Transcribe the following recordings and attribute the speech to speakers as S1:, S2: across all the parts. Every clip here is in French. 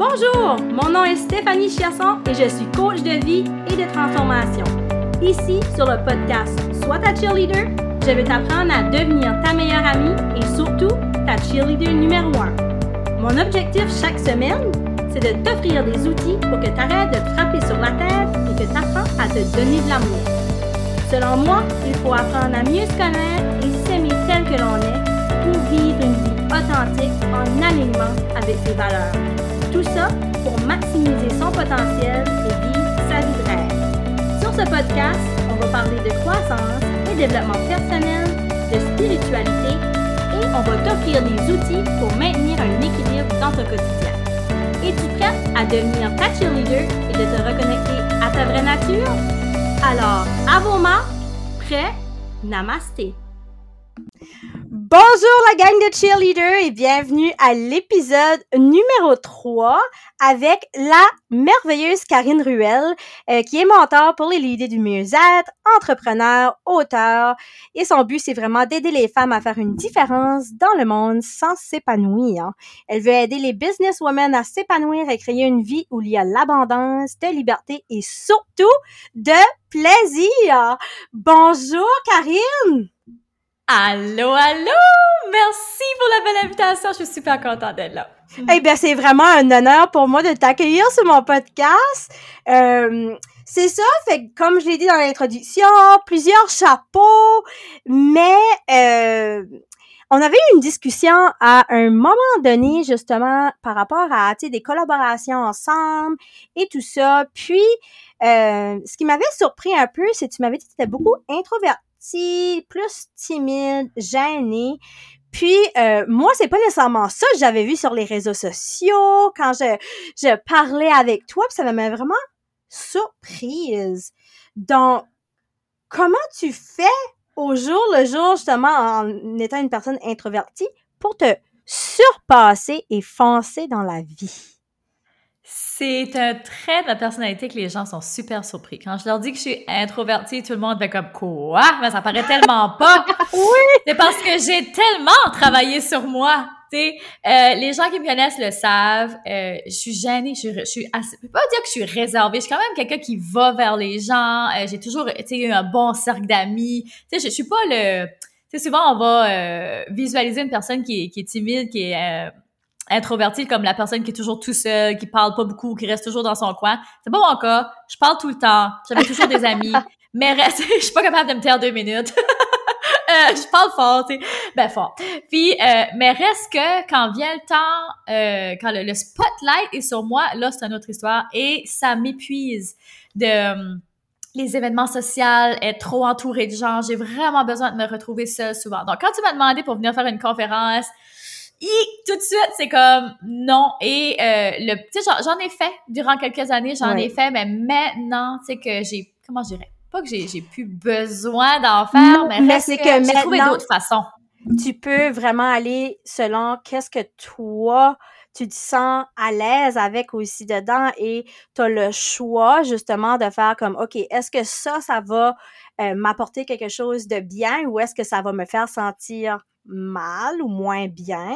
S1: Bonjour, mon nom est Stéphanie Chiasson et je suis coach de vie et de transformation. Ici, sur le podcast Sois ta cheerleader, je vais t'apprendre à devenir ta meilleure amie et surtout ta cheerleader numéro un. Mon objectif chaque semaine, c'est de t'offrir des outils pour que tu arrêtes de frapper sur la tête et que tu à te donner de l'amour. Selon moi, il faut apprendre à mieux se connaître et s'aimer tel que l'on est pour vivre une vie authentique en alignement avec ses valeurs. Tout ça pour maximiser son potentiel et vivre sa vie de. Sur ce podcast, on va parler de croissance et développement personnel, de spiritualité et on va t'offrir des outils pour maintenir un équilibre dans ton quotidien. Es-tu prête à devenir ta cheerleader et de te reconnecter à ta vraie nature? Alors, à vos mains, prêt? Namasté! Bonjour la gang de cheerleaders et bienvenue à l'épisode numéro 3 avec la merveilleuse Karine Ruel euh, qui est mentor pour les leaders du mieux-être, entrepreneur, auteur et son but c'est vraiment d'aider les femmes à faire une différence dans le monde sans s'épanouir. Elle veut aider les businesswomen à s'épanouir et créer une vie où il y a l'abondance, de liberté et surtout de plaisir. Bonjour Karine!
S2: Allô, allô! Merci pour la belle invitation. Je suis super contente d'être là.
S1: Eh bien, c'est vraiment un honneur pour moi de t'accueillir sur mon podcast. Euh, c'est ça, fait comme je l'ai dit dans l'introduction, plusieurs chapeaux, mais euh, on avait eu une discussion à un moment donné, justement, par rapport à des collaborations ensemble et tout ça. Puis, euh, ce qui m'avait surpris un peu, c'est que tu m'avais dit que tu étais beaucoup introvertie plus timide, gêné. Puis euh, moi, c'est pas nécessairement ça que j'avais vu sur les réseaux sociaux quand je, je parlais avec toi, puis ça m'a vraiment surprise. Donc, comment tu fais au jour le jour, justement, en étant une personne introvertie, pour te surpasser et foncer dans la vie?
S2: C'est un trait de ma personnalité que les gens sont super surpris. Quand je leur dis que je suis introvertie, tout le monde fait comme quoi? Mais ça paraît tellement pas.
S1: oui!
S2: C'est parce que j'ai tellement travaillé sur moi. Euh, les gens qui me connaissent le savent. Euh, je suis gênée. Je, je suis assez, je peux pas dire que je suis réservée. Je suis quand même quelqu'un qui va vers les gens. Euh, j'ai toujours, eu un bon cercle d'amis. Tu sais, je, je suis pas le, tu sais, souvent on va euh, visualiser une personne qui est, qui est timide, qui est euh, introverti comme la personne qui est toujours tout seul, qui parle pas beaucoup, qui reste toujours dans son coin. C'est pas mon cas. Je parle tout le temps. J'avais toujours des amis. Mais reste, je suis pas capable de me taire deux minutes. euh, je parle fort, tu sais. Ben fort. Puis, euh, mais reste que quand vient le temps, euh, quand le, spotlight est sur moi, là, c'est une autre histoire. Et ça m'épuise de... Um, les événements sociaux, être trop entouré de gens, j'ai vraiment besoin de me retrouver seule souvent. Donc, quand tu m'as demandé pour venir faire une conférence, tout de suite, c'est comme non. Et euh, le, tu sais, j'en ai fait durant quelques années, j'en ai fait, mais maintenant, tu sais que j'ai, comment je dirais, pas que j'ai, j'ai plus besoin d'en faire, mais, mais c'est que, que j'ai trouvé d'autres façons.
S1: Tu peux vraiment aller selon qu'est-ce que toi tu te sens à l'aise avec aussi dedans et tu as le choix justement de faire comme OK, est-ce que ça ça va euh, m'apporter quelque chose de bien ou est-ce que ça va me faire sentir mal ou moins bien.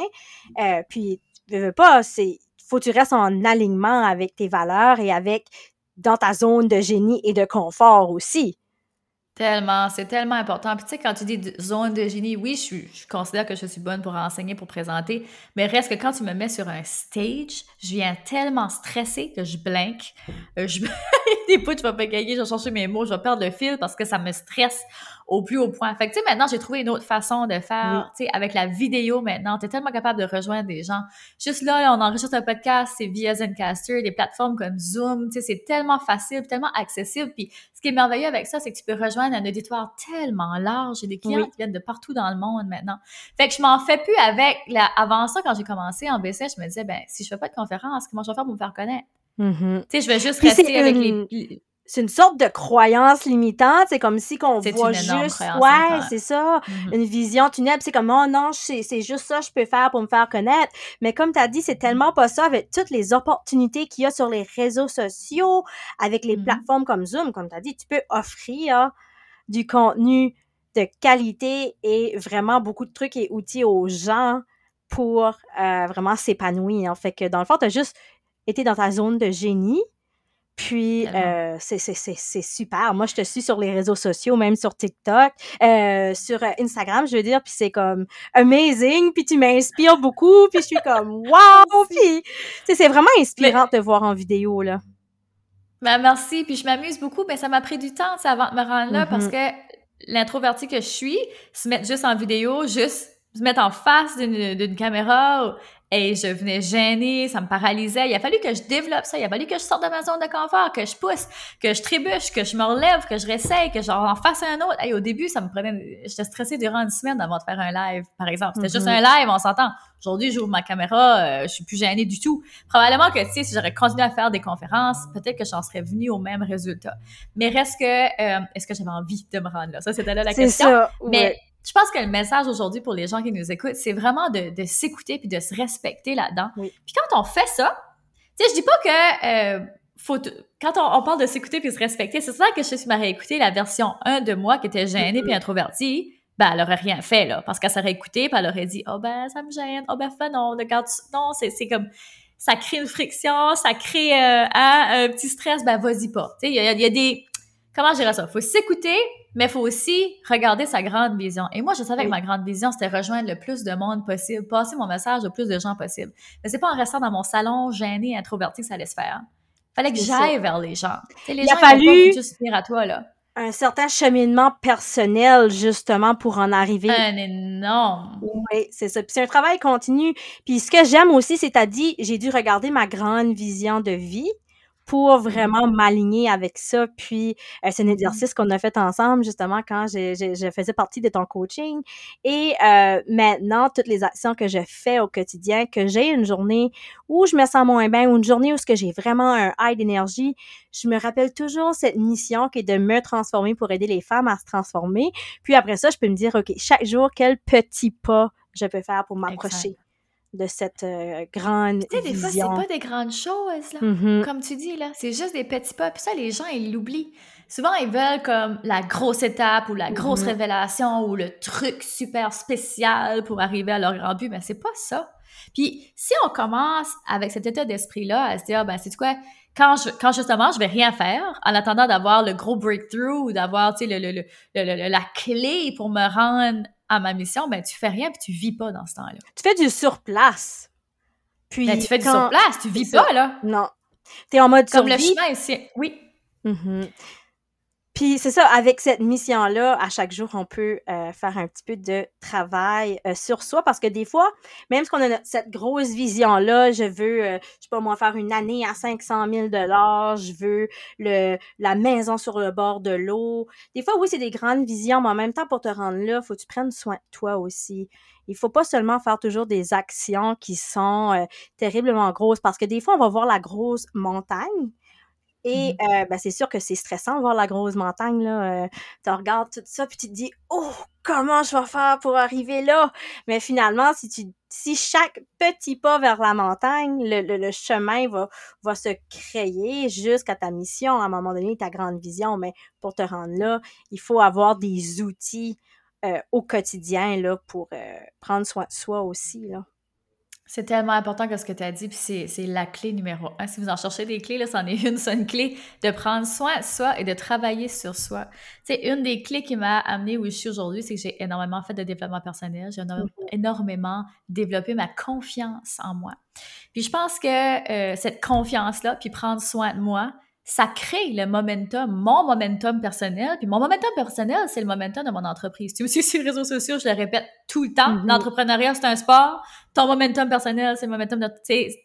S1: Euh, puis, je veux pas, c'est faut que tu restes en alignement avec tes valeurs et avec dans ta zone de génie et de confort aussi.
S2: Tellement, c'est tellement important. Puis tu sais, quand tu dis zone de génie, oui, je, je, considère que je suis bonne pour enseigner, pour présenter, mais reste que quand tu me mets sur un stage, je viens tellement stressée que je blinque. Euh, je... Des bouts, je vais pas gagner, je vais chercher mes mots, je vais perdre le fil parce que ça me stresse au plus haut point. Fait que, tu sais, maintenant, j'ai trouvé une autre façon de faire, tu sais, avec la vidéo maintenant. Tu es tellement capable de rejoindre des gens. Juste là, on enregistre un podcast, c'est via Zencaster, des plateformes comme Zoom, tu sais, c'est tellement facile, tellement accessible. Puis, ce qui est merveilleux avec ça, c'est que tu peux rejoindre un auditoire tellement large. J'ai des clients qui viennent de partout dans le monde maintenant. Fait que je m'en fais plus avec la... Avant ça, quand j'ai commencé en BC, je me disais, ben, si je fais pas de conférence, comment je vais faire pour me faire connaître?
S1: Mm-hmm.
S2: Tu sais, je vais juste rester avec les
S1: c'est une sorte de croyance limitante. C'est comme si qu'on voit juste, ouais, c'est ça, mm-hmm. une vision tunnel. C'est comme, oh non, c'est juste ça que je peux faire pour me faire connaître. Mais comme tu as dit, c'est tellement pas ça avec toutes les opportunités qu'il y a sur les réseaux sociaux, avec les mm-hmm. plateformes comme Zoom. Comme tu as dit, tu peux offrir du contenu de qualité et vraiment beaucoup de trucs et outils aux gens pour euh, vraiment s'épanouir. Fait que dans le fond, tu as juste été dans ta zone de génie. Puis, euh, c'est super. Moi, je te suis sur les réseaux sociaux, même sur TikTok, euh, sur euh, Instagram, je veux dire, puis c'est comme amazing, puis tu m'inspires beaucoup, puis je suis comme wow, puis c'est vraiment inspirant de te voir en vidéo, là.
S2: Ben, merci, puis je m'amuse beaucoup, mais ça m'a pris du temps, ça, avant de me rendre là, parce mm-hmm. que l'introverti que je suis, se mettre juste en vidéo, juste se mettre en face d'une caméra, et je venais gêner, ça me paralysait. Il a fallu que je développe ça. Il a fallu que je sorte de ma zone de confort, que je pousse, que je trébuche, que je me relève, que je réessaye, que j'en fasse un autre. Et au début, ça me prenait, j'étais stressée durant une semaine avant de faire un live, par exemple. C'était juste un live, on s'entend. Aujourd'hui, j'ouvre ma caméra, euh, je suis plus gênée du tout. Probablement que, tu sais, si j'aurais continué à faire des conférences, peut-être que j'en serais venue au même résultat. Mais reste que, euh, est-ce que j'avais envie de me rendre là? Ça, c'était là la question. Ça, Mais je pense que le message aujourd'hui pour les gens qui nous écoutent, c'est vraiment de, s'écouter puis de se respecter là-dedans. Puis quand on fait ça, tu sais, je dis pas que euh, faut quand on, parle de s'écouter puis de se respecter, c'est ça que je suis m'aurait écouté la version 1 de moi qui était gênée puis introvertie. Ben, elle aurait rien fait, là, parce qu'elle s'aurait écoutée puis elle aurait dit, oh ben, ça me gêne, oh ben, fais non, regarde, non, c'est comme, ça crée une friction, ça crée euh, un petit stress, ben, vas-y pas. Tu sais, il y a des, comment je dirais ça? Faut s'écouter, mais faut aussi regarder sa grande vision. Et moi, je savais que ma grande vision, c'était rejoindre le plus de monde possible, passer mon message au plus de gens possible. Mais c'est pas en restant dans mon salon gêné, introverti que ça allait se faire. Fallait que j'aille vers les gens. les
S1: Il gens, a fallu juste à toi, là. Un certain cheminement personnel, justement, pour en arriver.
S2: Un énorme.
S1: Oui, c'est ça. Puis c'est un travail continu. Puis ce que j'aime aussi, c'est t'as dit, j'ai dû regarder ma grande vision de vie pour vraiment m'aligner avec ça. Puis, euh, c'est un mmh exercice qu'on a fait ensemble, justement, quand je faisais partie de ton coaching. Et euh, maintenant, toutes les actions que je fais au quotidien, que j'ai une journée où je me sens moins bien ou une journée où j'ai vraiment un high d'énergie, je me rappelle toujours cette mission qui est de me transformer pour aider les femmes à se transformer. Puis après ça, je peux me dire, OK, chaque jour, quel petit pas je peux faire pour m'approcher de cette euh, grande
S2: Tu sais, des fois, c'est pas des grandes choses, là. Mm-hmm. Comme tu dis, là. C'est juste des petits pas. Puis ça, les gens, ils l'oublient. Souvent, ils veulent comme la grosse étape ou la grosse mm-hmm. révélation ou le truc super spécial pour arriver à leur grand but. Mais c'est pas ça. Puis si on commence avec cet état d'esprit-là à se dire, ben, c'est quoi, quand, je, quand justement je vais rien faire, en attendant d'avoir le gros breakthrough ou d'avoir, tu sais, le, le, le, la clé pour me rendre à ma mission, ben tu fais rien puis tu vis pas dans ce temps-là.
S1: Tu fais du surplace.
S2: Puis ben, tu fais du surplace, tu vis pas là.
S1: Non. Tu es en mode
S2: Comme le chemin ici. Oui.
S1: Mm-hmm. Puis c'est ça, avec cette mission-là, à chaque jour, on peut euh, faire un petit peu de travail euh, sur soi parce que des fois, même si on a cette grosse vision-là, je veux, euh, je sais pas moi, faire une année à 500 000 dollars, je veux le la maison sur le bord de l'eau. Des fois, oui, c'est des grandes visions, mais en même temps, pour te rendre là, faut que tu prennes soin de toi aussi. Il faut pas seulement faire toujours des actions qui sont terriblement grosses parce que des fois, on va voir la grosse montagne, et mmh euh, ben, c'est sûr que c'est stressant de voir la grosse montagne. Là. Euh, tu regardes tout ça, puis tu te dis Oh, comment je vais faire pour arriver là? Mais finalement, si tu si chaque petit pas vers la montagne, le, le, chemin va, va se créer jusqu'à ta mission, à un moment donné, ta grande vision. Mais pour te rendre là, il faut avoir des outils euh, au quotidien là, pour prendre soin de soi aussi. Là.
S2: C'est tellement important que ce que tu as dit, puis c'est la clé numéro un. Si vous en cherchez des clés, là, c'en est une seule clé, de prendre soin de soi et de travailler sur soi. C'est une des clés qui m'a amené où je suis aujourd'hui, c'est que j'ai énormément fait de développement personnel, j'ai mm-hmm. énormément développé ma confiance en moi. Puis je pense que euh, cette confiance-là, puis prendre soin de moi, ça crée le momentum, mon momentum personnel. Puis mon momentum personnel, c'est le momentum de mon entreprise. Tu aussi sur les réseaux sociaux, je le répète tout le temps. Mm-hmm. L'entrepreneuriat, c'est un sport. Ton momentum personnel, c'est le momentum de,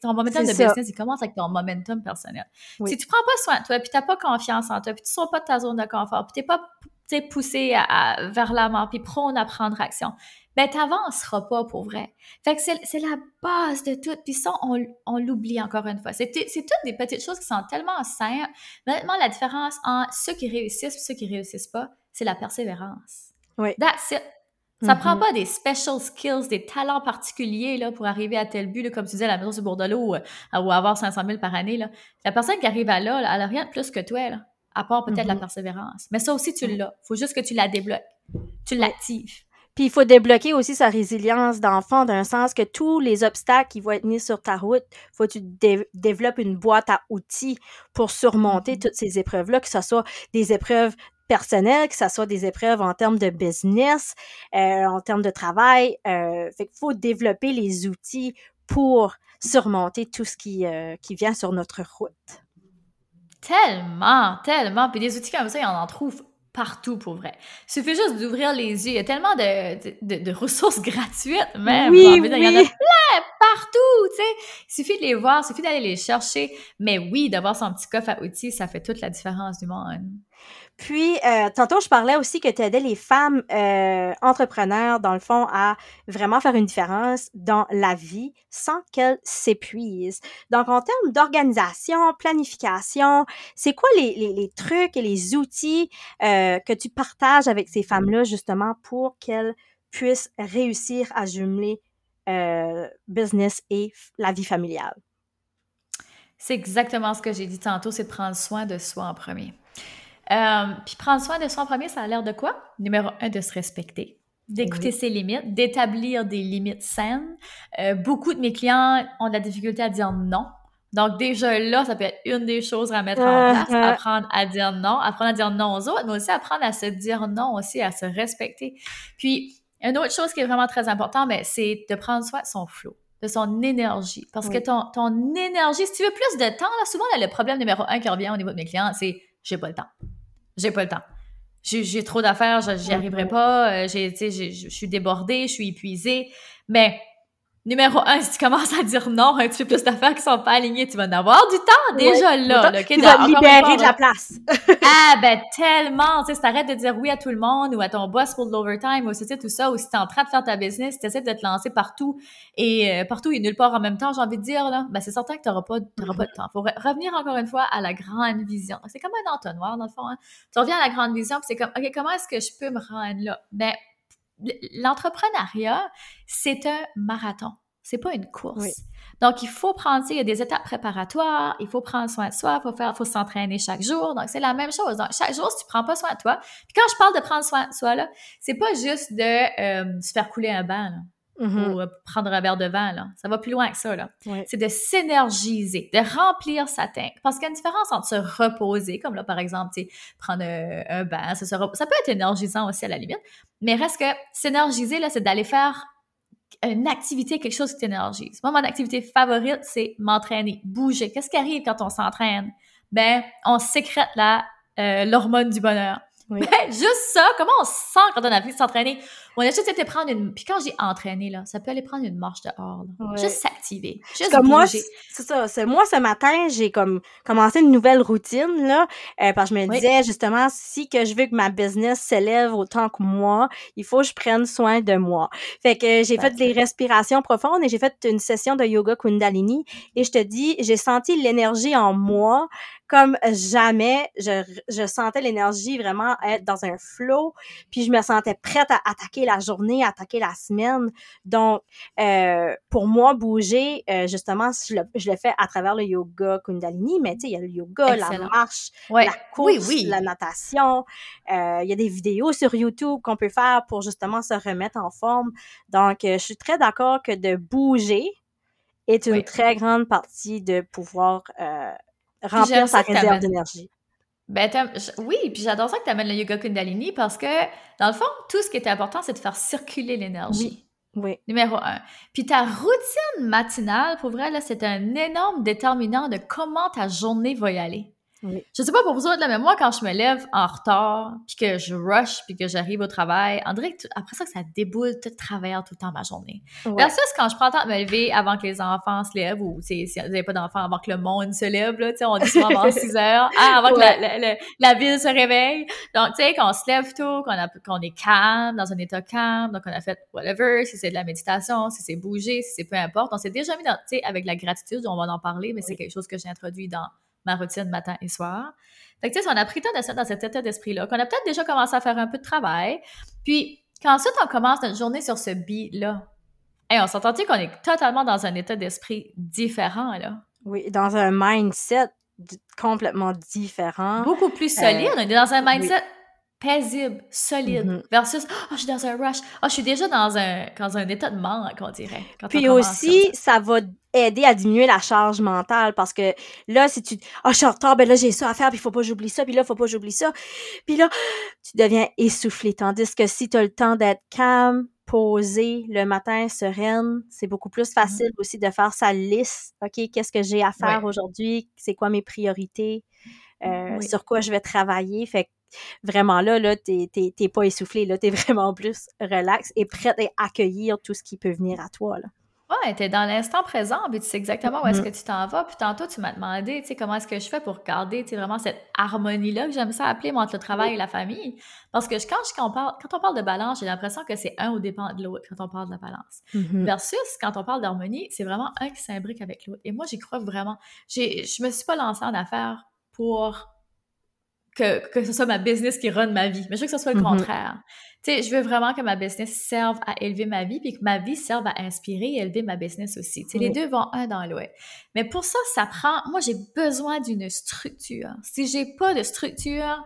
S2: ton momentum de business, il commence avec ton momentum personnel. Si tu prends pas soin de toi, puis t'as pas confiance en toi, puis tu sors pas de ta zone de confort, puis t'es pas poussé à, vers l'avant, puis prône à prendre action, ben t'avanceras pas pour vrai. Fait que c'est la base de tout. Puis ça, on, on l'oublie encore une fois. C'est toutes des petites choses qui sont tellement simples. Maintenant, la différence entre ceux qui réussissent et ceux qui réussissent pas, c'est la persévérance.
S1: Oui.
S2: That's it. Ça prend mm-hmm. pas des special skills, des talents particuliers là, pour arriver à tel but, là, comme tu disais, à la maison sur Bordelot euh, ou avoir 500 000 par année. Là. La personne qui arrive à là, elle a rien de plus que toi, là, à part peut-être la mm-hmm. persévérance. Mais ça aussi, tu l'as. faut juste que tu la débloques, tu l'actives
S1: Puis il faut débloquer aussi sa résilience d'enfant, d'un sens que tous les obstacles qui vont être mis sur ta route, faut que tu développes une boîte à outils pour surmonter mm-hmm. toutes ces épreuves-là, que ce soit des épreuves personnelles, que ce soit des épreuves en termes de business, euh, en termes de travail. Euh, fait qu'il faut développer les outils pour surmonter tout ce qui, euh, qui vient sur notre route.
S2: Tellement, tellement. Puis des outils comme ça, il y en trouve partout pour vrai. Il suffit juste d'ouvrir les yeux. Il y a tellement de, de, ressources gratuites même.
S1: Oui,
S2: Il y en a plein partout, Il suffit de les voir, il suffit d'aller les chercher. Mais oui, d'avoir son petit coffre à outils, ça fait toute la différence du monde.
S1: Puis, euh, tantôt, je parlais aussi que tu aidais les femmes euh, entrepreneurs, dans le fond, à vraiment faire une différence dans la vie sans qu'elles s'épuisent. Donc, en termes d'organisation, planification, c'est quoi les, trucs et les outils euh, que tu partages avec ces femmes-là, justement, pour qu'elles puissent réussir à jumeler euh, business et la vie familiale?
S2: C'est exactement ce que j'ai dit tantôt, c'est de prendre soin de soi en premier. Euh, puis prendre soin de soi en premier, ça a l'air de quoi? Numéro un, de se respecter d'écouter ses limites, d'établir des limites saines. Euh, beaucoup de mes clients ont de la difficulté à dire non. Donc déjà là, ça peut être une des choses à mettre en place, apprendre à dire non, apprendre à dire non aux autres, mais aussi apprendre à se dire non aussi, à se respecter. Puis, une autre chose qui est vraiment très importante, mais c'est de prendre soin de son flow de son énergie. Parce que ton, ton énergie, si tu veux plus de temps, là, souvent, là, le problème numéro un qui revient au niveau de mes clients, c'est j'ai pas le temps j'ai pas le temps. J'ai trop d'affaires, j'y arriverai pas, euh, je suis débordée, je suis épuisée. Mais Numéro un, si tu commences à dire non un petit peu plus d'affaires qui sont pas alignées, tu vas en avoir du temps déjà là.
S1: tu vas libérer de la place.
S2: ah ben tellement, tu sais, si t'arrêtes de dire oui à tout le monde ou à ton boss pour l'overtime ou c'est tout ça, ou si t'es en train de faire ta business, si t'essaies de te lancer partout et euh, partout et nulle part en même temps, j'ai envie de dire là, ben c'est certain que t'auras pas, t'auras pas de temps. Faut revenir encore une fois à la grande vision. C'est comme un entonnoir dans le fond. Hein. Tu reviens à la grande vision c'est comme, ok, comment est-ce que je peux me rendre là? Ben l'entrepreneuriat, c'est un marathon. C'est pas une course. Donc, il faut prendre, il y a des étapes préparatoires, il faut prendre soin de soi, il faut faire, faut s'entraîner chaque jour. Donc, c'est la même chose. Donc, chaque jour, si tu prends pas soin de toi, puis quand je parle de prendre soin de soi, là, c'est pas juste de euh, se faire couler un bain, mm-hmm. ou euh, prendre un verre de vin, là. Ça va plus loin que ça, là. C'est de s'énergiser, de remplir sa tank. Parce qu'il y a une différence entre se reposer, comme là, par exemple, tu prendre un, bain, ça, ça peut être énergisant aussi à la limite, mais reste que s'énergiser, là, c'est d'aller faire une activité, quelque chose qui t'énergise. Moi, mon activité favorite, c'est m'entraîner, bouger. Qu'est-ce qui arrive quand on s'entraîne? Ben, on sécrète la euh, l'hormone du bonheur. Ben, juste ça, comment on se sent quand on a de s'entraîner? On a juste été prendre une. Puis quand j'ai entraîné, là, ça peut aller prendre une marche dehors. Juste s'activer. Juste comme
S1: moi, c'est ça. C'est moi, ce matin, j'ai comme commencé une nouvelle routine, là. Euh, parce que je me disais, justement, si que je veux que ma business s'élève autant que moi, il faut que je prenne soin de moi. Fait que j'ai fait des respirations profondes et j'ai fait une session de yoga Kundalini. Et je te dis, j'ai senti l'énergie en moi comme jamais. Je, je sentais l'énergie vraiment être dans un flow. Puis je me sentais prête à attaquer la journée, attaquer la semaine. Donc, euh, pour moi, bouger, euh, justement, je le, je le, fais à travers le yoga Kundalini, mais tu sais, il y a le yoga, la marche, la course, la natation. Euh, il y a des vidéos sur YouTube qu'on peut faire pour justement se remettre en forme. Donc, je suis très d'accord que de bouger est une très grande partie de pouvoir remplir sa réserve d'énergie.
S2: Ben, oui, puis j'adore ça que tu amènes le yoga Kundalini parce que, dans le fond, tout ce qui est important, c'est de faire circuler l'énergie.
S1: Oui.
S2: Numéro un. Puis ta routine matinale, pour vrai, là, c'est un énorme déterminant de comment ta journée va y aller. Oui. Je sais pas pour vous autres, là, mais moi, quand je me lève en retard, puis que je rush, puis que j'arrive au travail, en direct, après ça, que ça déboule tout travers tout le temps ma journée. Ouais. Versus quand je prends le temps de me lever avant que les enfants se lèvent, ou si vous n'avez pas d'enfants, avant que le monde se lève, là, on dit souvent avant 6 heures, ah, avant que la, la, ville se réveille. Donc, tu sais, qu'on se lève tôt, qu'on qu'on est calme, dans un état calme, donc on a fait whatever, si c'est de la méditation, si c'est bouger, si c'est peu importe. On s'est déjà mis dans, tu sais, avec la gratitude, on va en parler, mais c'est quelque chose que j'ai introduit dans ma routine matin et soir. Fait que, tu sais, on a pris le temps de dans cet état d'esprit-là, qu'on a peut-être déjà commencé à faire un peu de travail. Puis, qu'ensuite, on commence notre journée sur ce et on s'entend qu'on est totalement dans un état d'esprit différent, là?
S1: Oui, dans un mindset complètement différent.
S2: Beaucoup plus solide. on est dans un mindset paisible, solide,
S1: Mhm.
S2: versus oh, je suis dans un rush, oh, je suis déjà dans un, dans un état de manque, on dirait. quand
S1: Puis aussi,
S2: ça.
S1: ça va aider à diminuer la charge mentale parce que là, si tu ah je suis en retard, ben là j'ai ça à faire, puis il faut pas j'oublie ça, puis là faut pas que j'oublie ça. Puis là, tu deviens essoufflé tandis que si tu as le temps d'être calme, posé le matin, sereine, c'est beaucoup plus facile aussi de faire sa liste. OK, qu'est-ce que j'ai à faire
S2: Ouais.
S1: aujourd'hui? C'est quoi mes priorités? Euh,
S2: Oui.
S1: Sur quoi je vais travailler? Fait que vraiment là, là, t'es, pas essoufflé, là, t'es vraiment plus relax et prête à accueillir tout ce qui peut venir à toi, là.
S2: Ouais, t'es dans l'instant présent, puis tu sais exactement où est-ce
S1: Mhm.
S2: que tu t'en vas. Puis tantôt, tu m'as demandé, tu sais, comment est-ce que je fais pour garder, tu sais, vraiment cette harmonie-là que j'aime ça appeler entre le travail et la famille. Parce que je- quand, je- quand, on parle, quand on parle de balance, j'ai l'impression que c'est un au dépend de l'autre quand on parle de la balance.
S1: Mhm.
S2: Versus, quand on parle d'harmonie, c'est vraiment un qui s'imbrique avec l'autre. Et moi, j'y crois vraiment. Je me suis pas lancée en affaires pour que, que ce soit ma business qui run ma vie. Mais je veux que ce soit le
S1: Mhm.
S2: contraire. Tu sais, je veux vraiment que ma business serve à élever ma vie, puis que ma vie serve à inspirer et élever ma business aussi. Tu sais, les deux vont un dans l'autre. Mais pour ça, ça prend... Moi, j'ai besoin d'une structure. Si j'ai pas de structure,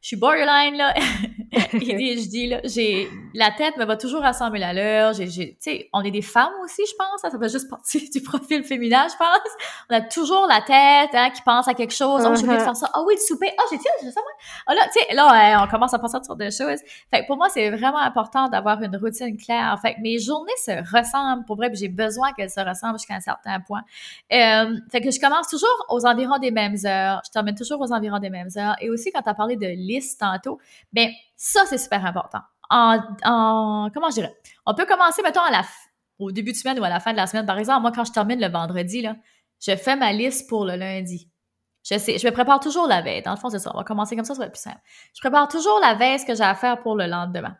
S2: je suis borderline, là. Dis, là, j'ai... La tête me va toujours à 100 000 à l'heure. J'ai, tu sais, on est des femmes aussi, je pense. hein, Ça fait juste partie du profil féminin, je pense. On a toujours la tête hein, qui pense à quelque chose. Oh, j'ai oublié de
S1: Uh-huh.
S2: faire ça. Ah oui, le souper. Ah, j'ai dit, j'ai ça, moi. Ah là, tu sais, là, euh, on commence à penser à toutes sortes de choses. Fait que pour moi, c'est vraiment important d'avoir une routine claire. Fait que mes journées se ressemblent, pour vrai, puis j'ai besoin qu'elles se ressemblent jusqu'à un certain point. Euh, fait que je commence toujours aux environs des mêmes heures. Je termine toujours aux environs des mêmes heures. Et aussi, quand tu as parlé de liste tantôt, ben ça, c'est super important. En, en, comment je dirais? On peut commencer, mettons, au début de semaine ou à la fin de la semaine. Par exemple, moi, quand je termine le vendredi, là, je fais ma liste pour le lundi. Je sais, je me prépare toujours la veille. Dans le fond, c'est ça. On va commencer comme ça, ça va être plus simple. Je prépare toujours la veille ce que j'ai à faire pour le lendemain.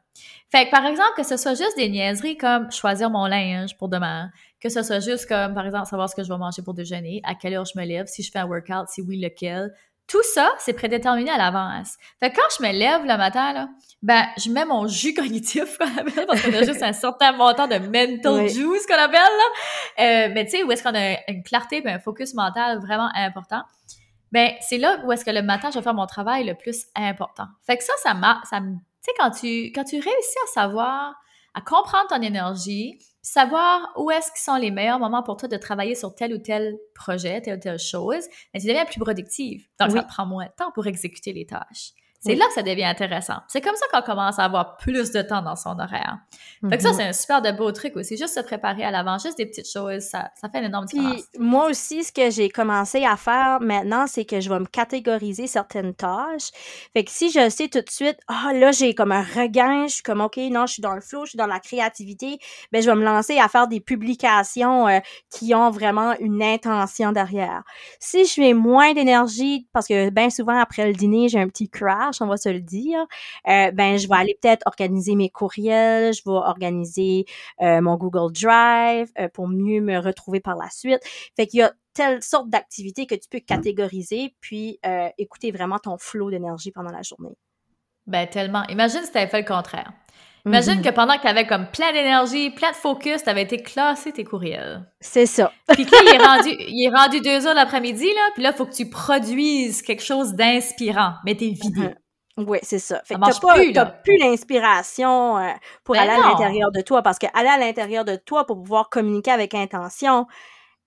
S2: Fait que, par exemple, que ce soit juste des niaiseries comme choisir mon linge pour demain, que ce soit juste comme, par exemple, savoir ce que je vais manger pour déjeuner, à quelle heure je me lève, si je fais un workout, si oui, lequel. Tout ça, c'est prédéterminé à l'avance. Fait que quand je me lève le matin, là, ben, je mets mon jus cognitif, qu'on appelle, parce qu'on a juste un certain montant de mental
S1: Oui.
S2: juice, qu'on appelle, là. Euh, mais tu sais, où est-ce qu'on a une clarté et un focus mental vraiment important? Ben c'est là où est-ce que le matin je vais faire mon travail le plus important. Fait que ça ça m'a ça me- tu sais quand tu quand tu réussis à savoir à comprendre ton énergie, savoir où est-ce qu'ils sont les meilleurs moments pour toi de travailler sur tel ou tel projet, telle ou telle chose, ben, tu deviens plus productive. Donc
S1: Oui.
S2: ça prend moins de temps pour exécuter les tâches. C'est
S1: Oui.
S2: là que ça devient intéressant. C'est comme ça qu'on commence à avoir plus de temps dans son horaire. Fait que ça,
S1: Mhm.
S2: c'est un super de beau truc aussi. Juste se préparer à l'avance, juste des petites choses, ça, ça fait une énorme différence.
S1: Puis moi aussi, ce que j'ai commencé à faire maintenant, c'est que je vais me catégoriser certaines tâches. Fait que si je sais tout de suite, ah là, j'ai comme un regain, je suis comme, OK, non, je suis dans le flow, je suis dans la créativité, ben je vais me lancer à faire des publications euh, qui ont vraiment une intention derrière. Si je fais moins d'énergie, parce que bien souvent, après le dîner, j'ai un petit crash, on va se le dire, euh, ben je vais aller peut-être organiser mes courriels, je vais organiser euh, mon Google Drive euh, pour mieux me retrouver par la suite. Fait qu'il y a telle sorte d'activités que tu peux catégoriser puis écouter vraiment ton flot d'énergie pendant la journée.
S2: Ben tellement. Imagine si t'avais fait le contraire. Imagine
S1: Mhm.
S2: que pendant que t'avais comme plein d'énergie, plein de focus, t'avais été classé tes courriels.
S1: C'est ça.
S2: Puis que là, il est rendu, il est rendu deux heures l'après-midi, là, puis là, il faut que tu produises quelque chose d'inspirant, mais t'es vidé.
S1: Mhm. Oui, c'est ça. Fait
S2: Ça
S1: que t'as
S2: plus,
S1: plus l'inspiration euh, pour
S2: Ben
S1: aller
S2: non.
S1: à l'intérieur de toi, parce que aller à l'intérieur de toi pour pouvoir communiquer avec intention,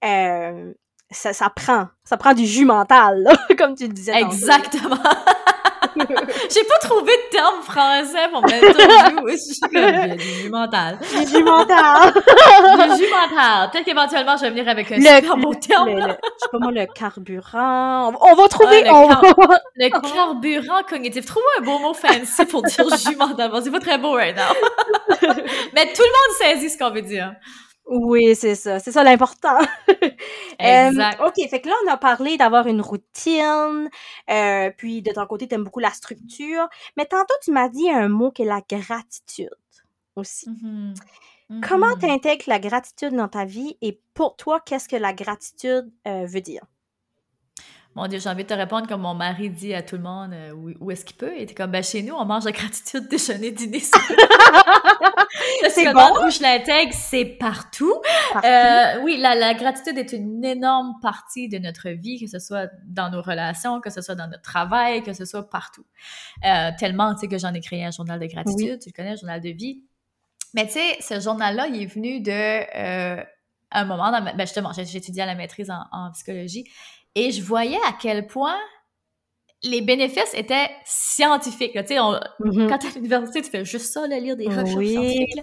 S1: euh, ça, ça prend, ça prend du jus mental, là, comme tu le disais.
S2: Exactement. J'ai pas trouvé de terme français pour mettre. Je suis comme, du mental.
S1: Du mental.
S2: Du mental. Peut-être qu'éventuellement, je vais venir avec un super beau terme.
S1: le- le- je sais pas moi, le carburant. On, va- on va trouver.
S2: le
S1: on
S2: car-
S1: va-
S2: Le carburant cognitif. Trouve un beau mot fancy pour dire jus mental. Bon, c'est pas très beau right now. Mais tout le monde saisit ce qu'on veut dire.
S1: Oui, c'est ça. C'est ça l'important.
S2: Exact.
S1: Euh, OK, fait que là, on a parlé d'avoir une routine, euh, puis de ton côté, tu aimes beaucoup la structure. Mais tantôt, tu m'as dit un mot qui est la gratitude aussi.
S2: Mhm.
S1: Comment
S2: Mhm.
S1: tu intègres la gratitude dans ta vie et pour toi, qu'est-ce que la gratitude euh, veut dire?
S2: Mon Dieu, j'ai envie de te répondre comme mon mari dit à tout le monde euh, où, est-ce qu'il peut? Il était comme, ben, chez nous, on mange la gratitude, déjeuner, dîner. c'est bon. Où je l'intègre, c'est partout. Euh, oui, la, la, gratitude est une énorme partie de notre vie, que ce soit dans nos relations, que ce soit dans notre travail, que ce soit partout. Euh, tellement, tu sais, que j'en ai créé un journal de gratitude. Tu le connais, un journal de vie. Mais tu sais, ce journal-là, il est venu de un moment, dans ben justement, j'étudiais à la maîtrise en, en psychologie. Et je voyais à quel point les bénéfices étaient scientifiques. Tu sais, mm-hmm. quand tu à l'université, tu fais juste ça, lire des recherches scientifiques.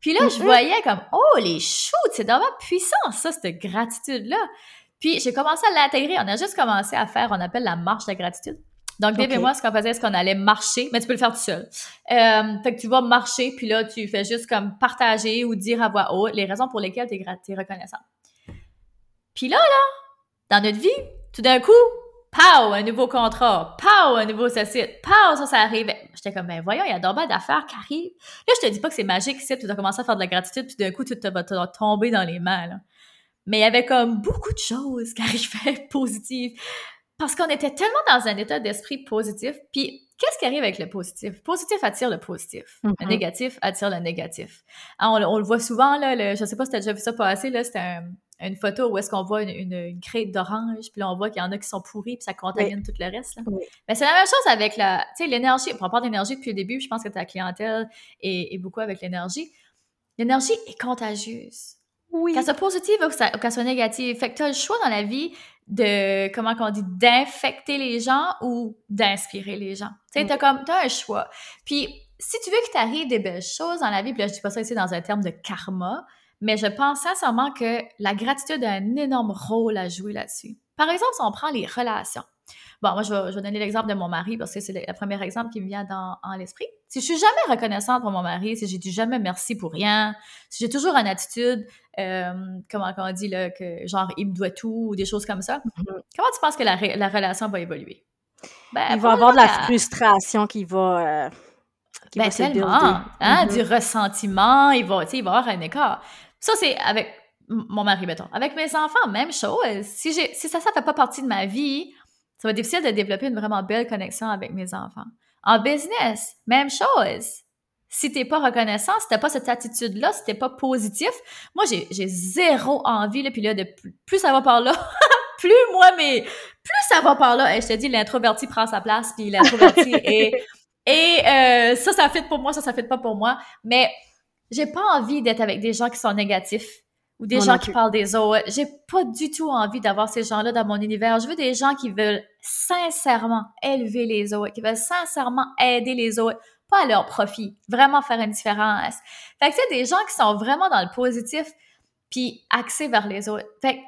S2: Puis là, je mm-hmm. voyais comme, oh, les shoots, c'est vraiment puissant, ça, cette gratitude-là. Puis j'ai commencé à l'intégrer. On a juste commencé à faire, on appelle la marche de la gratitude. Donc, Dave et moi, ce qu'on faisait, c'est qu'on allait marcher, mais tu peux le faire tout seul. Euh, fait que tu vas marcher, puis là, tu fais juste comme partager ou dire à voix haute les raisons pour lesquelles tu es, reconnaissant. Puis là, là, dans notre vie, tout d'un coup, pow, un nouveau contrat, pow, un nouveau ceci, pow, ça, ça arrive. J'étais comme, ben voyons, il y a d'abord d'affaires qui arrivent. Là, je te dis pas que c'est magique, c'est tu dois commencer à faire de la gratitude, puis d'un coup, tout va te tomber dans les mains, là. Mais il y avait comme beaucoup de choses qui arrivaient positives. Parce qu'on était tellement dans un état d'esprit positif, puis qu'est-ce qui arrive avec le positif? Positif attire le positif. Le mm-hmm. négatif attire le négatif. Ah, on, le voit souvent, là, le, je sais pas si tu as déjà vu ça passer, là, c'était un, une photo où est-ce qu'on voit une, une, crête d'orange, puis là, on voit qu'il y en a qui sont pourris, puis ça contamine tout le reste. Là. Mais c'est la même chose avec la, l'énergie. On parle d'énergie depuis le début, je pense que ta clientèle est, beaucoup avec l'énergie. L'énergie est contagieuse. Oui. Qu'elle soit positive ou qu'elle soit négative. Fait que tu as le choix dans la vie de, comment qu'on dit, d'infecter les gens ou d'inspirer les gens. Tu sais, t'as comme, t'as un choix. Puis, si tu veux qu'il t'arrive des belles choses dans la vie, puis là, je dis pas ça ici dans un terme de karma, mais je pense sincèrement que la gratitude a un énorme rôle à jouer là-dessus. Par exemple, si on prend les relations. Bon, moi, je vais, donner l'exemple de mon mari parce que c'est le, premier exemple qui me vient dans, en l'esprit. Si je suis jamais reconnaissante pour mon mari, si j'ai dit jamais merci pour rien, si j'ai toujours une attitude, euh, comment on dit, là, que genre, il me doit tout ou des choses comme ça, mm-hmm. comment tu penses que la, la relation va évoluer?
S1: Ben, il va avoir de la frustration qui va... Euh,
S2: qui ben, tellement, hein, mm-hmm. du ressentiment, il va, il va avoir un écart. Ça, c'est avec mon mari, mettons. Avec mes enfants, même chose. Si, si ça, ça fait pas partie de ma vie, ça va être difficile de développer une vraiment belle connexion avec mes enfants. En business, même chose. Si t'es pas reconnaissant, si t'as pas cette attitude-là, si t'es pas positif, moi, j'ai zéro envie, là, puis là, de plus, ça va par là, plus moi, mais plus ça va par là, et je te dis, l'introverti prend sa place, puis l'introverti est... Et euh, ça, ça fait pour moi, ça, ça fait pas pour moi. Mais j'ai pas envie d'être avec des gens qui sont négatifs ou des gens qui parlent des autres. J'ai pas du tout envie d'avoir ces gens-là dans mon univers. Je veux des gens qui veulent sincèrement élever les autres, qui veulent sincèrement aider les autres, pas à leur profit, vraiment faire une différence. Fait que c'est des gens qui sont vraiment dans le positif puis axés vers les autres. Fait que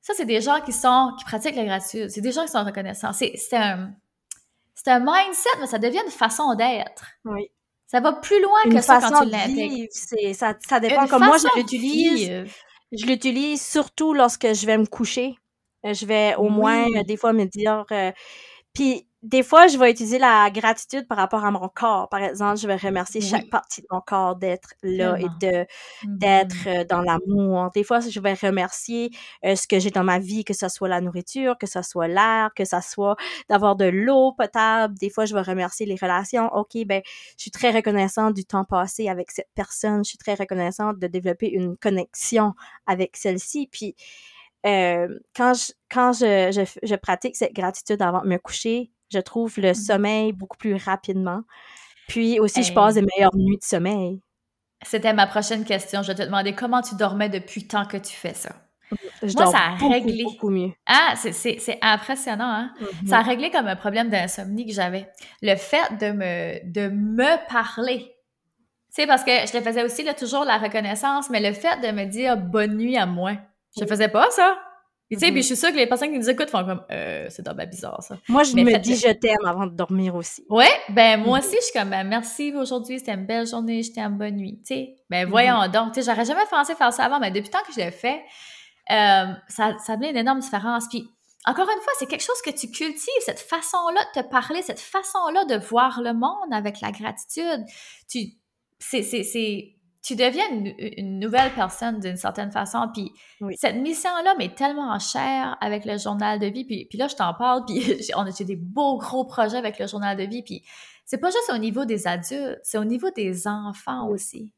S2: ça, c'est des gens qui sont, qui pratiquent la gratitude. C'est des gens qui sont reconnaissants. C'est, c'est un, c'est un mindset, mais ça devient une façon d'être.
S1: Oui.
S2: Ça va plus loin que ça quand tu l'intègres.
S1: Ça, ça dépend. Comme moi, je l'utilise. Je l'utilise surtout lorsque je vais me coucher. Euh, je vais au moins, euh, des fois, me dire. Euh, puis des fois, je vais utiliser la gratitude par rapport à mon corps. Par exemple, je vais remercier chaque partie de mon corps d'être là et de d'être mm-hmm. euh, dans l'amour. Des fois, je vais remercier euh, ce que j'ai dans ma vie, que ce soit la nourriture, que ce soit l'air, que ce soit d'avoir de l'eau potable. Des fois, je vais remercier les relations. OK, ben, je suis très reconnaissante du temps passé avec cette personne. Je suis très reconnaissante de développer une connexion avec celle-ci. Puis, euh, quand je, quand je, je, je pratique cette gratitude avant de me coucher, je trouve le mmh. sommeil beaucoup plus rapidement. Puis aussi, je passe des meilleures nuits de sommeil.
S2: C'était ma prochaine question. Je te demander comment tu dormais depuis tant que tu fais ça?
S1: Mmh, je Moi, ça a réglé. Beaucoup mieux.
S2: Ah, c'est impressionnant, hein? Ça a mmh réglé comme un problème d'insomnie que j'avais. Le fait de me, de me parler. Tu sais, parce que je te faisais aussi là, toujours la reconnaissance, mais le fait de me dire bonne nuit à moi, je faisais pas ça? Tu sais, puis mhm. je suis sûre que les personnes qui nous écoutent font comme euh, c'est bien bizarre ça.
S1: Moi, je me dis je t'aime avant de dormir aussi.
S2: Ouais, ben moi mhm. aussi, je suis comme ben, merci aujourd'hui, c'était une belle journée, je t'aime, bonne nuit. Tu sais, ben voyons mhm. donc, tu sais, j'aurais jamais pensé faire ça avant, mais depuis tant que je l'ai fait, euh, ça, ça a une énorme différence. Puis encore une fois, c'est quelque chose que tu cultives, cette façon-là de te parler, cette façon-là de voir le monde avec la gratitude. Tu, c'est, c'est, c'est tu deviens une, nouvelle personne d'une certaine façon. Puis cette mission-là m'est tellement chère avec le journal de vie. Puis, puis là, je t'en parle, puis on a des beaux gros projets avec le journal de vie. Puis c'est pas juste au niveau des adultes, c'est au niveau des enfants aussi.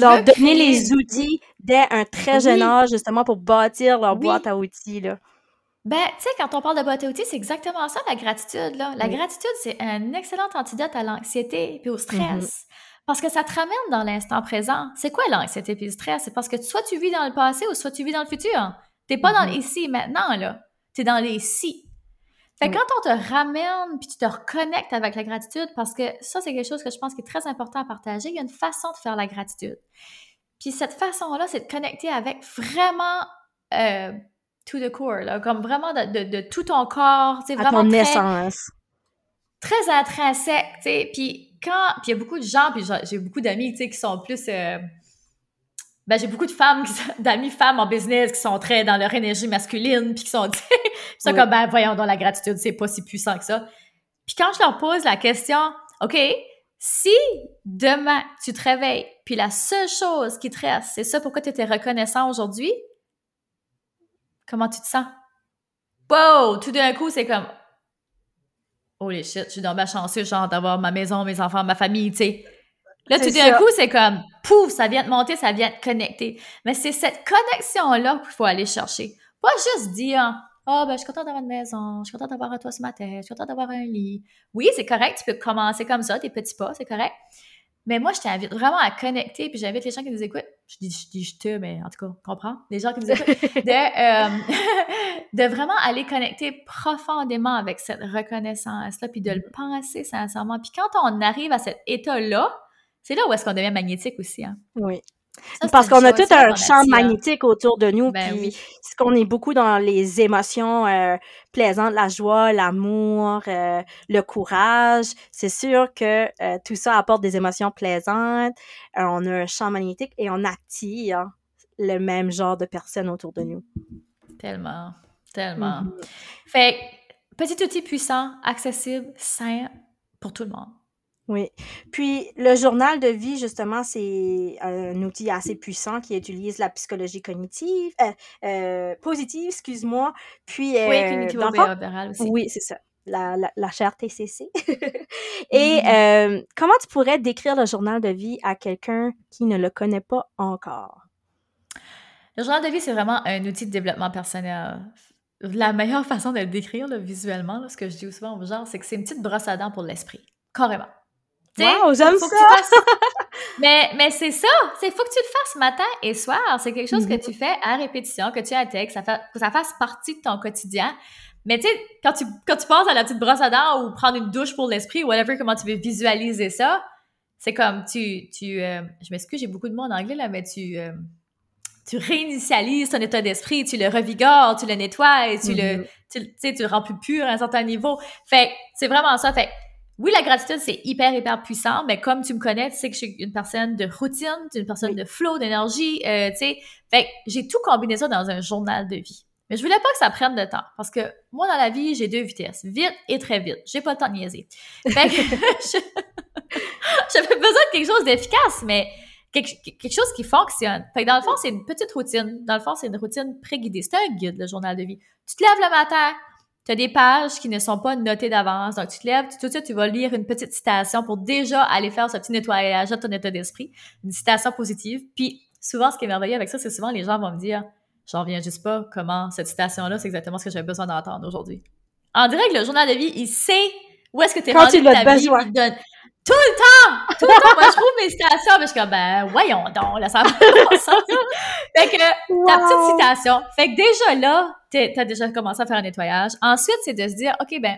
S1: Leur donner les outils dès un très jeune âge, justement, pour bâtir leur boîte à outils. Là.
S2: Ben, tu sais, quand on parle de boîte à outils, c'est exactement ça, la gratitude. Là. La gratitude, c'est un excellent antidote à l'anxiété et au stress. Mm-hmm. Parce que ça te ramène dans l'instant présent. C'est quoi l'anxiété et le stress? C'est parce que soit tu vis dans le passé ou soit tu vis dans le futur. T'es pas dans mm-hmm. les ici et maintenant, là. T'es dans les si. Fait quand on te ramène puis tu te reconnectes avec la gratitude, parce que ça, c'est quelque chose que je pense qui est très important à partager, il y a une façon de faire la gratitude. Puis cette façon-là, c'est de connecter avec vraiment euh, to the core, là, comme vraiment de, tout ton corps, tu sais, vraiment
S1: ton essence.
S2: Très intrinsèque, tu sais. Puis quand, puis il y a beaucoup de gens, puis j'ai beaucoup d'amis, tu sais, qui sont plus... Euh, ben, j'ai beaucoup de femmes, d'amis femmes en business qui sont très dans leur énergie masculine, puis qui sont, sont comme, ben, voyons, dans la gratitude, c'est pas si puissant que ça. Puis quand je leur pose la question, OK, si demain tu te réveilles, puis la seule chose qui te reste, c'est ça pourquoi tu étais reconnaissant aujourd'hui, comment tu te sens? Wow! Tout d'un coup, c'est comme, holy shit, je suis dans ma chanceuse, genre, d'avoir ma maison, mes enfants, ma famille, tu sais. Là, tout d'un coup, c'est comme, pouf, ça vient de monter, ça vient de connecter. Mais c'est cette connexion-là qu'il faut aller chercher. Pas juste dire, oh, ben, je suis contente d'avoir une maison, je suis contente d'avoir un toit sur ma tête, je suis contente d'avoir un lit. Oui, c'est correct, tu peux commencer comme ça, tes petits pas, c'est correct. Mais moi, je t'invite vraiment à connecter, puis j'invite les gens qui nous écoutent, je dis je, dis je te, mais en tout cas, comprends, les gens qui nous écoutent, de, euh, de vraiment aller connecter profondément avec cette reconnaissance-là, puis de le penser sincèrement. Puis quand on arrive à cet état-là, c'est là où est-ce qu'on devient magnétique aussi. Hein?
S1: Oui. Parce qu'on a tout un champ magnétique autour de nous, ben puis qu'on est beaucoup dans les émotions euh, plaisantes, la joie, l'amour, euh, le courage. C'est sûr que euh, tout ça apporte des émotions plaisantes. on a un champ magnétique et on attire le même genre de personnes autour de nous.
S2: Tellement, tellement. Mm-hmm. Fait petit outil puissant, accessible, sain pour tout le monde.
S1: Oui. Puis le journal de vie, justement, c'est un outil assez puissant qui utilise la psychologie cognitive, euh, euh, positive, excuse-moi. Puis,
S2: oui, euh, cognitive aussi.
S1: Oui, c'est ça. La, la, chaire TCC. Et mm-hmm. comment tu pourrais décrire le journal de vie à quelqu'un qui ne le connaît pas encore?
S2: Le journal de vie, c'est vraiment un outil de développement personnel. La meilleure façon de le décrire visuellement, ce que je dis souvent aux gens, c'est que c'est une petite brosse à dents pour l'esprit. Carrément.
S1: Wow, j'aime ça!
S2: mais mais c'est ça, c'est faut que tu le fasses matin et soir. C'est quelque chose que mm-hmm. tu fais à répétition, que tu intègres, que ça, fait, que ça fasse partie de ton quotidien. Mais tu sais, quand tu, quand tu penses à la petite brosse à dents ou prendre une douche pour l'esprit, whatever, comment tu veux visualiser ça, c'est comme tu, tu euh, je m'excuse, j'ai beaucoup de mots en anglais là, mais tu, euh, tu réinitialises ton état d'esprit, tu le revigores, tu le nettoies, et tu le, tu, sais, tu le rends plus pur à un certain niveau. Fait c'est vraiment ça. Fait oui, la gratitude, c'est hyper, hyper puissant, mais comme tu me connais, tu sais que je suis une personne de routine, une personne de flow, d'énergie, euh, tu sais. Fait j'ai tout combiné ça dans un journal de vie. Mais je voulais pas que ça prenne de temps, parce que moi, dans la vie, j'ai deux vitesses, vite et très vite. J'ai pas le temps de niaiser. Fait que j'avais besoin de quelque chose d'efficace, mais quelque, quelque, chose qui fonctionne. Fait que dans le fond, c'est une petite routine. Dans le fond, c'est une routine pré-guidée. C'est un guide, le journal de vie. Tu te lèves le matin, tu as des pages qui ne sont pas notées d'avance. Donc, tu te lèves, tout de suite, tu vas lire une petite citation pour déjà aller faire ce petit nettoyage de ton état d'esprit. Une citation positive. Puis, souvent, ce qui est merveilleux avec ça, c'est souvent les gens vont me dire, j'en reviens juste pas comment cette citation-là, c'est exactement ce que j'avais besoin d'entendre aujourd'hui. En direct, le journal de vie, il sait où est-ce que tu es rendu ta vie. Il donne tout le temps! Tout le temps! Moi, je trouve mes citations, mais je suis comme, ben, voyons donc, là, ça va Fait que, ta petite citation. Fait que déjà là, t'as déjà commencé à faire un nettoyage. Ensuite, c'est de se dire, OK, ben,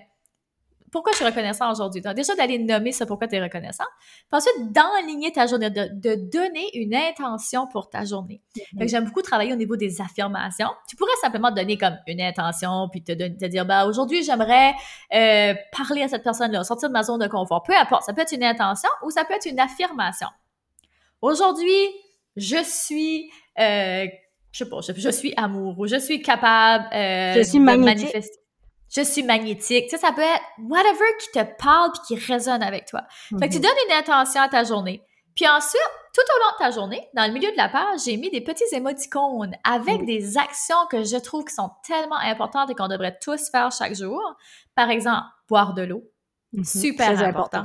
S2: pourquoi je suis reconnaissant aujourd'hui? Déjà d'aller nommer ça pourquoi tu es reconnaissant? Puis ensuite, d'enligner ta journée, de, de, donner une intention pour ta journée. Mm J'aime beaucoup travailler au niveau des affirmations. Tu pourrais simplement donner comme une intention, puis te, te dire, bah aujourd'hui, j'aimerais euh, parler à cette personne-là, sortir de ma zone de confort. Peu importe, ça peut être une intention ou ça peut être une affirmation. Aujourd'hui, je suis... Euh, je sais pas, je, suis amoureux, je suis capable euh,
S1: je suis de manifester
S2: je suis magnétique. Tu sais, ça peut être whatever qui te parle puis qui résonne avec toi. Fait que tu mhm. donnes une intention à ta journée. Puis ensuite, tout au long de ta journée, dans le milieu de la page, j'ai mis des petits émoticônes avec des actions que je trouve qui sont tellement importantes et qu'on devrait tous faire chaque jour. Par exemple, boire de l'eau. Mhm. Super important.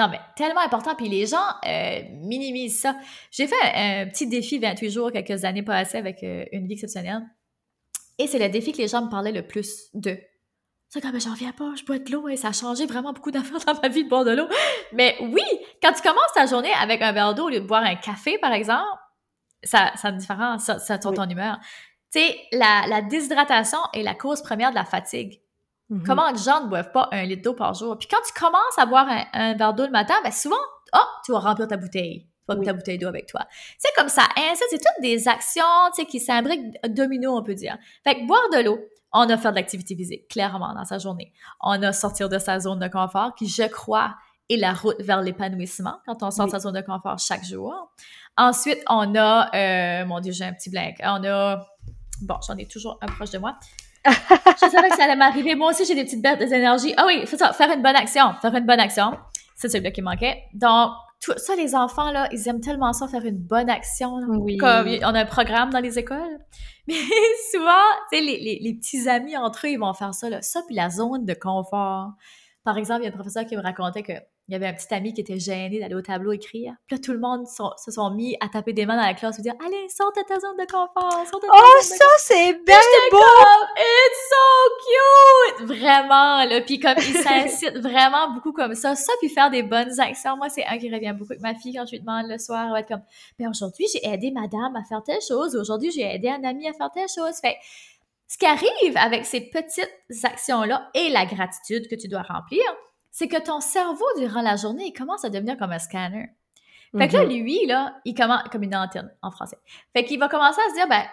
S2: Non, mais tellement important. Puis les gens euh, minimisent ça. J'ai fait un, petit défi 28 jours quelques années passées avec euh, une vie exceptionnelle. Et c'est le défi que les gens me parlaient le plus de. C'est comme, j'en viens pas, je bois de l'eau et ça a changé vraiment beaucoup d'affaires dans ma vie de boire de l'eau. Mais oui, quand tu commences ta journée avec un verre d'eau au lieu de boire un café, par exemple, ça, ça a une différence, ça, ça tourne ton humeur. Tu sais, la, la déshydratation est la cause première de la fatigue. Mm-hmm. Comment les gens ne boivent pas un litre d'eau par jour? Puis quand tu commences à boire un, verre d'eau le matin, ben souvent, oh, tu vas remplir ta bouteille. Tu vas ta bouteille d'eau avec toi. C'est comme ça. ça, c'est toutes des actions, tu sais, qui s'imbriquent domino, on peut dire. Fait que boire de l'eau, on a fait de l'activité physique, clairement, dans sa journée. On a sortir de sa zone de confort, qui, je crois, est la route vers l'épanouissement quand on sort de sa zone de confort chaque jour. Ensuite, on a, euh, mon Dieu, j'ai un petit blank. On a, bon, j'en ai toujours un proche de moi. Je savais que ça allait m'arriver. Moi aussi, j'ai des petites pertes d'énergie. Ah oui, ça, faire une bonne action. Faire une bonne action. C'est le qui manquait. Donc, tout ça, les enfants, là, ils aiment tellement ça, faire une bonne action. Oui. Comme on a un programme dans les écoles. Mais souvent, tu sais, les, les, petits amis entre eux, ils vont faire ça, là. Ça, puis la zone de confort. Par exemple, il y a un professeur qui me racontait que il y avait un petit ami qui était gêné d'aller au tableau écrire. Puis là, tout le monde se sont mis à taper des mains dans la classe et dire Allez, sors de ta zone de confort, sors de ta
S1: Oh, ça, c'est bien beau!
S2: It's so cute! Vraiment, là. Puis comme, ils s'incitent vraiment beaucoup comme ça. Ça, puis faire des bonnes actions. Moi, c'est un qui revient beaucoup avec ma fille quand je lui demande le soir. Elle va être comme Ben aujourd'hui, j'ai aidé madame à faire telle chose. Aujourd'hui, j'ai aidé un ami à faire telle chose. Fait ce qui arrive avec ces petites actions-là et la gratitude que tu dois remplir, c'est que ton cerveau, durant la journée, il commence à devenir comme un scanner. Fait que là, mm-hmm. lui, là, il commence comme une antenne en français. Fait qu'il va commencer à se dire, ben,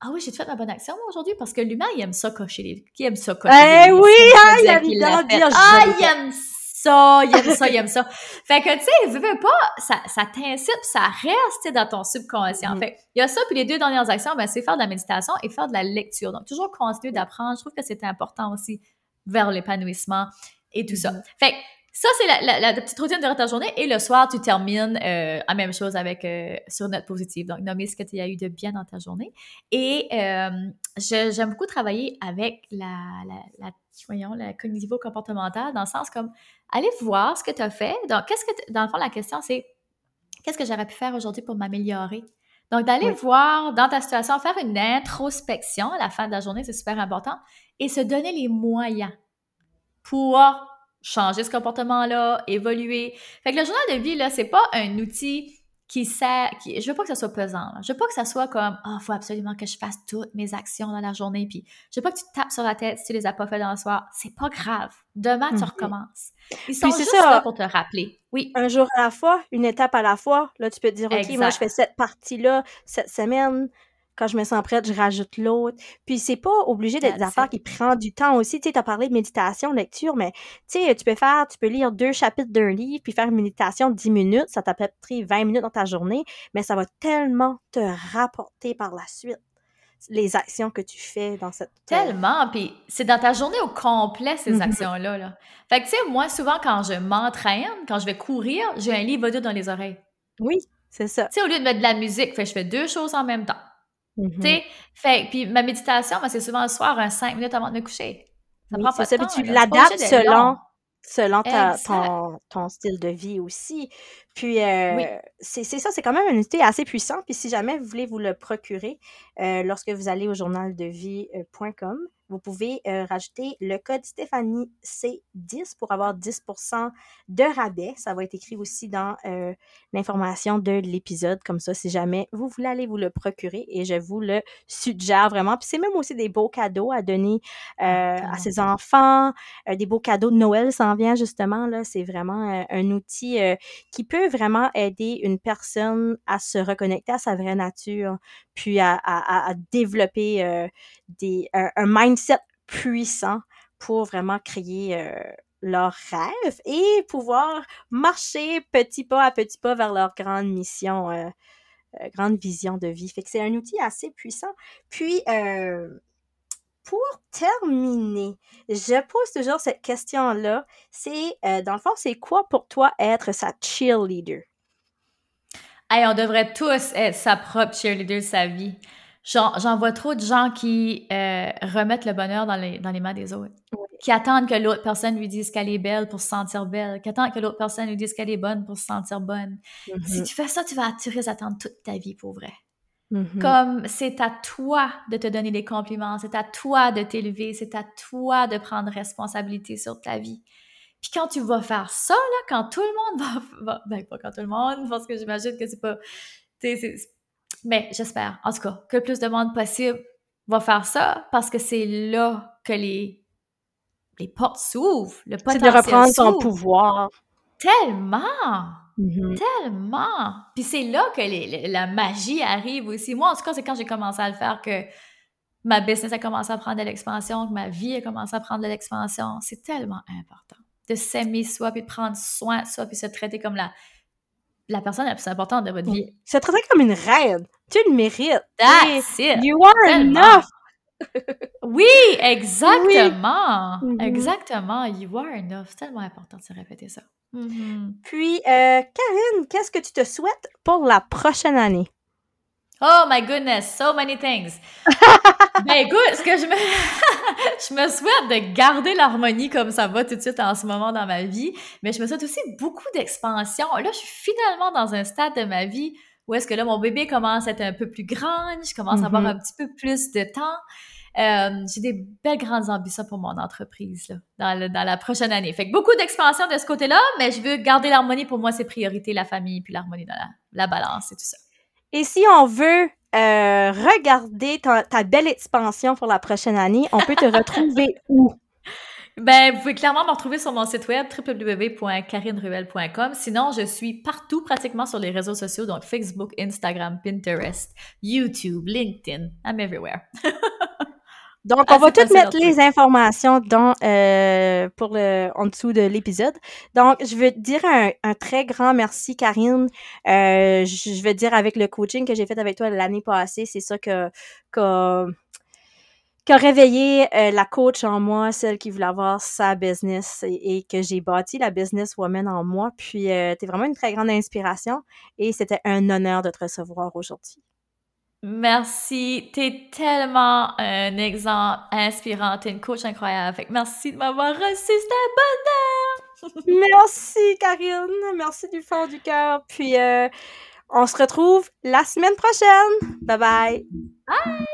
S2: ah oui, j'ai fait ma bonne action aujourd'hui parce que l'humain, il aime ça cocher les. Qui aime ça cocher
S1: eh oui, ah, il aime
S2: dire. Ah, il aime ça, il aime ça, il aime ça. Fait que, tu sais, veux, veux pas, ça, ça t'incite, ça reste dans ton subconscient. Mm-hmm. Fait il y a ça, puis les deux dernières actions, ben, c'est faire de la méditation et faire de la lecture. Donc, toujours continuer d'apprendre. Je trouve que c'est important aussi vers l'épanouissement et tout ça. Mm-hmm. Fait ça, c'est la, la, petite routine de ta journée. Et le soir, tu termines euh, la même chose avec euh, sur note positive. Donc, nommer ce que tu as eu de bien dans ta journée? Et euh, j'aime beaucoup travailler avec la, la, voyons, la cognitivo-comportementale dans le sens comme aller voir ce que tu as fait. Donc, qu'est-ce que, dans le fond, la question, c'est qu'est-ce que j'aurais pu faire aujourd'hui pour m'améliorer? Donc, d'aller voir dans ta situation, faire une introspection à la fin de la journée, c'est super important, et se donner les moyens pour changer ce comportement-là, évoluer. Fait que le journal de vie, là, c'est pas un outil qui sert, qui, je veux pas que ça soit pesant. Je veux pas que ça soit comme, ah, oh, faut absolument que je fasse toutes mes actions dans la journée, puis je veux pas que tu tapes sur la tête si tu les as pas fait dans le soir. C'est pas grave. Demain, tu mhm. recommences. Ils sont juste ça, là pour te rappeler. Oui.
S1: Un jour à la fois, une étape à la fois. Là, tu peux te dire, OK, moi, je fais cette partie-là cette semaine quand je me sens prête, je rajoute l'autre. Puis c'est pas obligé d'être des affaires qui prennent du temps aussi. Tu sais, as parlé de méditation, lecture, mais tu sais, tu peux faire, tu peux lire deux chapitres d'un livre, puis faire une méditation de 10 minutes. Ça t'a peut-être pris 20 minutes dans ta journée, mais ça va tellement te rapporter par la suite les actions que tu fais dans cette...
S2: Tellement, puis c'est dans ta journée au complet, ces mm-hmm. actions-là. Là. Fait que, tu sais, moi, souvent, quand je m'entraîne, quand je vais courir, j'ai un livre audio dans les oreilles.
S1: Oui, c'est ça.
S2: Tu sais, au lieu de mettre de la musique, fait, je fais deux choses en même temps. Tu sais, fait, puis ma méditation, c'est souvent le soir, un cinq minutes avant de me coucher.
S1: Ça prend pas de temps. tu l'adaptes selon, selon ta, ton, ton, style de vie aussi. Puis, euh, c'est ça, c'est quand même un outil assez puissant. Puis, si jamais vous voulez vous le procurer, euh, lorsque vous allez au journaldevie.com, vous pouvez euh, rajouter le code Stéphanie C10 pour avoir 10% de rabais. Ça va être écrit aussi dans euh, l'information de l'épisode. Comme ça, si jamais vous voulez aller vous le procurer et je vous le suggère vraiment. Puis c'est même aussi des beaux cadeaux à donner euh, à ses enfants. des beaux cadeaux de Noël s'en vient justement. là. C'est vraiment un outil qui peut vraiment aider une personne à se reconnecter à sa vraie nature, puis à, développer des, un, mindset puissant pour vraiment créer euh, leurs rêves et pouvoir marcher petit pas à petit pas vers leur grande mission, euh, euh, grande vision de vie. Fait que c'est un outil assez puissant. Puis, pour terminer, je pose toujours cette question-là. C'est, dans le fond, c'est quoi pour toi être sa cheerleader?
S2: Hey, on devrait tous être sa propre cheerleader de sa vie. J'en vois trop de gens qui euh, remettent le bonheur dans les, dans les mains des autres. Qui attendent que l'autre personne lui dise qu'elle est belle pour se sentir belle. Qui attendent que l'autre personne lui dise qu'elle est bonne pour se sentir bonne. Si
S1: Mm-hmm.
S2: tu fais ça, tu vas attirer les attentes toute ta vie pour vrai.
S1: Mhm.
S2: Comme c'est à toi de te donner des compliments, c'est à toi de t'élever, c'est à toi de prendre responsabilité sur ta vie. Puis quand tu vas faire ça, là, quand tout le monde va, va ben pas quand tout le monde, parce que j'imagine que c'est pas, mais j'espère, en tout cas, que le plus de monde possible va faire ça, parce que c'est là que les, les portes s'ouvrent, le
S1: C'est de reprendre son pouvoir.
S2: Tellement!
S1: Mhm.
S2: Tellement! Puis c'est là que les- les- la magie arrive aussi. Moi, en tout cas, c'est quand j'ai commencé à le faire que ma business a commencé à prendre de l'expansion, que ma vie a commencé à prendre de l'expansion. C'est tellement important de s'aimer soi, puis de prendre soin de soi, puis se traiter comme la, la personne la plus importante de votre vie.
S1: Se traiter comme une reine. Tu le mérites.
S2: That's it!
S1: You are
S2: Tellement.
S1: enough.
S2: Oui, exactement!
S1: Mhm.
S2: Exactement. You are enough. C'est tellement important de se répéter ça. Mhm.
S1: Puis, euh, Karine, qu'est-ce que tu te souhaites pour la prochaine année?
S2: Oh my goodness, so many things. ben écoute, ce que je me, je me souhaite de garder l'harmonie comme ça va tout de suite en ce moment dans ma vie, mais je me souhaite aussi beaucoup d'expansion. Là, je suis finalement dans un stade de ma vie où est-ce que là, mon bébé commence à être un peu plus grand, je commence à avoir
S1: Mhm.
S2: un petit peu plus de temps. Euh, j'ai des belles grandes ambitions pour mon entreprise là, dans, le- dans la prochaine année. Fait que beaucoup d'expansion de ce côté-là, mais je veux garder l'harmonie. Pour moi, c'est priorité, la famille, puis l'harmonie dans la, la balance et tout ça.
S1: Et si on veut euh, regarder ta, ta belle expansion pour la prochaine année, on peut te retrouver où?
S2: Ben, vous pouvez clairement me retrouver sur mon site web www.carineruel.com. Sinon, je suis partout pratiquement sur les réseaux sociaux, donc Facebook, Instagram, Pinterest, YouTube, LinkedIn. I'm everywhere.
S1: Donc, on
S2: Ah,
S1: va toutes mettre les informations dans, euh, pour le, en dessous de l'épisode. Donc, je veux dire un, un très grand merci, Karine. Euh, je, je veux dire avec le coaching que j'ai fait avec toi l'année passée, c'est ça que, que qui a réveillé euh, la coach en moi, celle qui voulait avoir sa business et, et que j'ai bâti la business woman en moi. Puis, euh, tu es vraiment une très grande inspiration et c'était un honneur de te recevoir aujourd'hui.
S2: Merci. T'es tellement un exemple inspirant. T'es une coach incroyable. Fait que merci de m'avoir reçu. C'était un bonheur.
S1: Merci, Karine. Merci du fond du cœur. Puis, euh, on se retrouve la semaine prochaine. Bye bye.
S2: Bye!